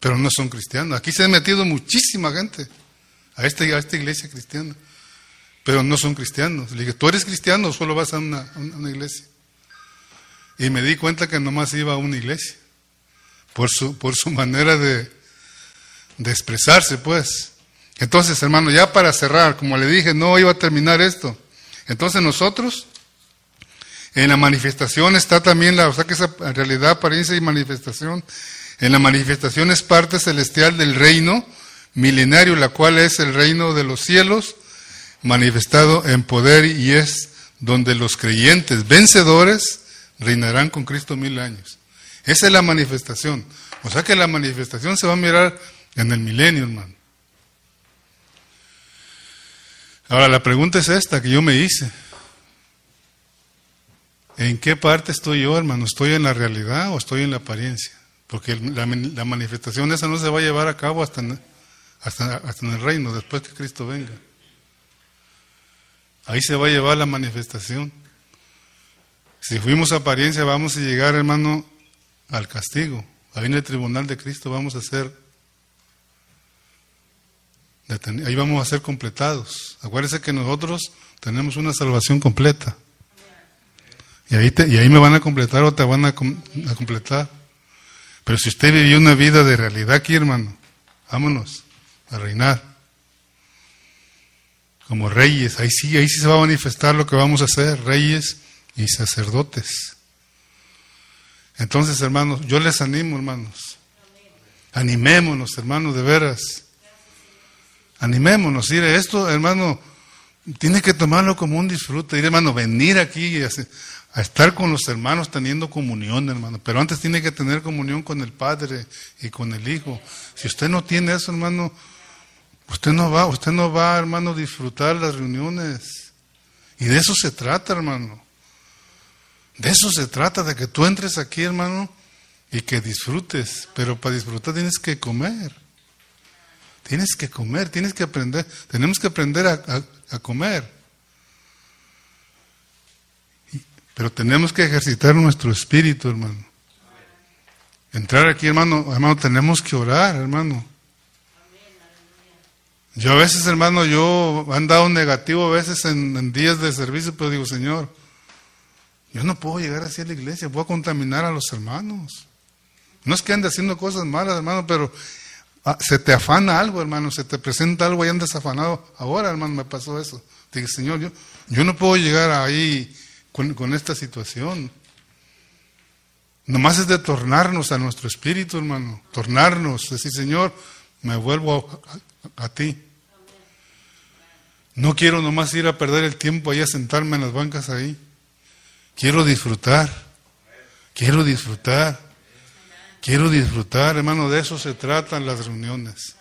pero no son cristianos. Aquí se ha metido muchísima gente a esta, a esta iglesia cristiana, pero no son cristianos. Le dije, ¿tú eres cristiano o solo vas a una, una iglesia? Y me di cuenta que nomás iba a una iglesia, por su, por su manera de, de expresarse, pues. Entonces, hermano, ya para cerrar, como le dije, no iba a terminar esto. Entonces nosotros, en la manifestación está también la, o sea que esa realidad, apariencia y manifestación, en la manifestación es parte celestial del reino milenario, la cual es el reino de los cielos, manifestado en poder y es donde los creyentes vencedores reinarán con Cristo mil años. Esa es la manifestación. O sea que la manifestación se va a mirar en el milenio, hermano. Ahora, la pregunta es esta que yo me hice. ¿En qué parte estoy yo, hermano? ¿Estoy en la realidad o estoy en la apariencia? Porque la, manifestación esa no se va a llevar a cabo hasta en, hasta, hasta en el reino, después que Cristo venga. Ahí se va a llevar la manifestación. Si fuimos apariencia, vamos a llegar, hermano, al castigo. Ahí en el tribunal de Cristo vamos a ser Ahí vamos a ser completados. Acuérdense que nosotros tenemos una salvación completa. Y ahí, y ahí me van a completar o te van a, completar. Pero si usted vivió una vida de realidad aquí, hermano, vámonos a reinar. Como reyes, ahí sí, ahí sí se va a manifestar lo que vamos a hacer, reyes y sacerdotes. Entonces, hermanos, yo les animo, hermanos. Animémonos, hermanos, de veras. Animémonos, mire, esto, hermano, tiene que tomarlo como un disfrute, ir, hermano, venir aquí a, a, estar con los hermanos teniendo comunión, hermano. Pero antes tiene que tener comunión con el Padre y con el Hijo. Si usted no tiene eso, hermano, usted no va, usted no va, hermano, a disfrutar las reuniones. Y de eso se trata, hermano. De eso se trata, de que tú entres aquí, hermano, y que disfrutes. Pero para disfrutar tienes que comer. Tienes que comer, tienes que aprender, tenemos que aprender a, a, comer. Pero tenemos que ejercitar nuestro espíritu, hermano. Entrar aquí, hermano, hermano, tenemos que orar, hermano. Yo a veces, hermano, yo he andado negativo a veces en, en, días de servicio, pero digo, Señor, yo no puedo llegar así a la iglesia, puedo contaminar a los hermanos. No es que ande haciendo cosas malas, hermano, pero se te afana algo, hermano, se te presenta algo y andas afanado. Ahora, hermano, me pasó eso. Dije, Señor, yo, yo no puedo llegar ahí con, con esta situación. Nomás es de tornarnos a nuestro espíritu, hermano. Tornarnos, decir, Señor, me vuelvo a, a, a, ti. No quiero nomás ir a perder el tiempo ahí a sentarme en las bancas ahí. Quiero disfrutar. Quiero disfrutar. Quiero disfrutar, hermano, de eso se tratan las reuniones.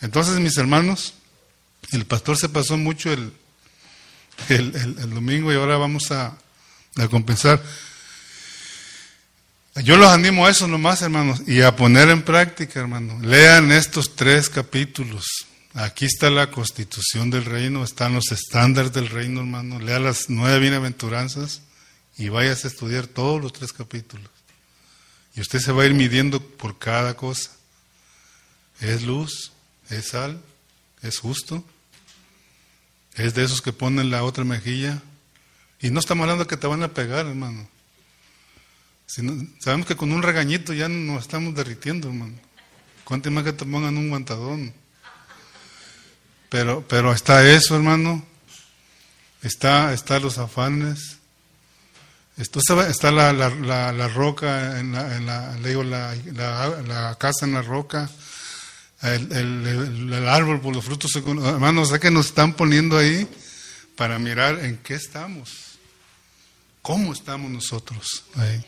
Entonces, mis hermanos, el pastor se pasó mucho el, el, domingo y ahora vamos a, a compensar. Yo los animo a eso nomás, hermanos, y a poner en práctica, hermano. Lean estos tres capítulos. Aquí está la constitución del reino, están los estándares del reino, hermano. Lea las nueve bienaventuranzas y vayas a estudiar todos los tres capítulos. Y usted se va a ir midiendo por cada cosa. ¿Es luz? ¿Es sal? ¿Es justo? ¿Es de esos que ponen la otra mejilla? Y no estamos hablando que te van a pegar, hermano. Sabemos que con un regañito ya nos estamos derritiendo, hermano. Cuánto más que te pongan un guantadón. Pero, pero está eso, hermano. Está, está los afanes. Esto está la, la, la, la roca, en la, en le digo, la, casa en la roca, el, el, árbol por los frutos. Hermanos, sea que nos están poniendo ahí para mirar en qué estamos, cómo estamos nosotros ahí.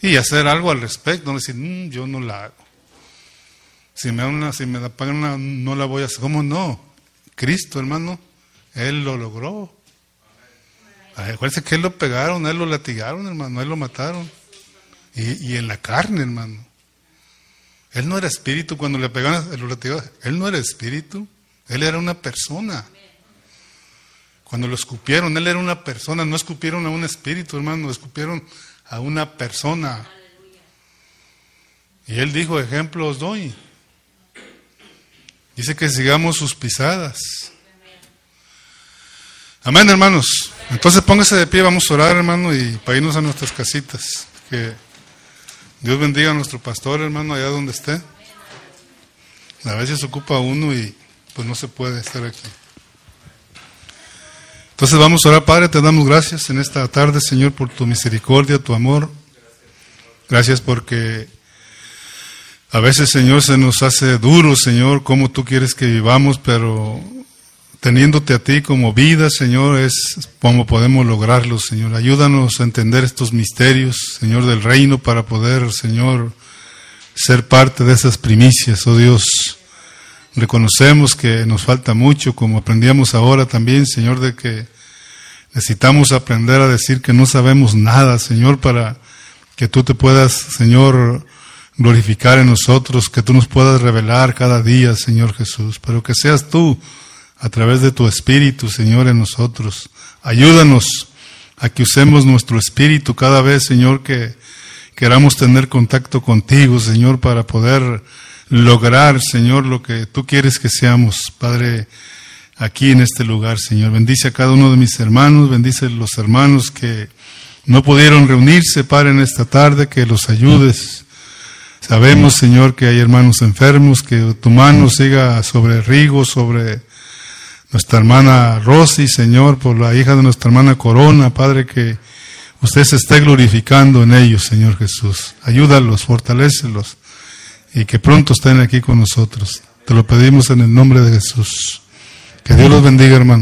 Y hacer algo al respecto, no decir, "Mm, yo no la hago. Si me, una, si me la pagan una, no la voy a hacer. ¿Cómo no? Cristo, hermano, Él lo logró. Acuérdense que Él lo pegaron, Él lo latigaron, hermano, Él lo mataron. Y, y en la carne, hermano. Él no era espíritu cuando le pegaron, lo. Él no era espíritu, Él era una persona. Cuando lo escupieron, Él era una persona, no escupieron a un espíritu, hermano, escupieron a una persona. Y Él dijo, ejemplos doy. Dice que sigamos sus pisadas. Amén, hermanos. Entonces póngase de pie, vamos a orar, hermano, y para irnos a nuestras casitas. Que Dios bendiga a nuestro pastor, hermano, allá donde esté. A veces ocupa uno y pues no se puede estar aquí. Entonces vamos a orar, Padre, te damos gracias en esta tarde, Señor, por tu misericordia, tu amor. Gracias porque a veces, Señor, se nos hace duro, Señor, como tú quieres que vivamos, pero teniéndote a ti como vida, Señor, es como podemos lograrlo, Señor. Ayúdanos a entender estos misterios, Señor, del reino para poder, Señor, ser parte de esas primicias, oh Dios. Reconocemos que nos falta mucho, como aprendíamos ahora también, Señor, de que necesitamos aprender a decir que no sabemos nada, Señor, para que tú te puedas, Señor, glorificar en nosotros, que tú nos puedas revelar cada día, Señor Jesús, pero que seas tú a través de tu espíritu, Señor, en nosotros. Ayúdanos a que usemos nuestro espíritu cada vez, Señor, que queramos tener contacto contigo, Señor, para poder lograr, Señor, lo que tú quieres que seamos, Padre, aquí en este lugar, Señor. Bendice a cada uno de mis hermanos, bendice a los hermanos que no pudieron reunirse, Padre, en esta tarde, que los ayudes. Sabemos, Señor, que hay hermanos enfermos, que tu mano siga sobre Rigo, sobre nuestra hermana Rosy, Señor, por la hija de nuestra hermana Corona, Padre, que usted se esté glorificando en ellos, Señor Jesús. Ayúdalos, fortalécelos y que pronto estén aquí con nosotros. Te lo pedimos en el nombre de Jesús. Que Dios los bendiga, hermanos.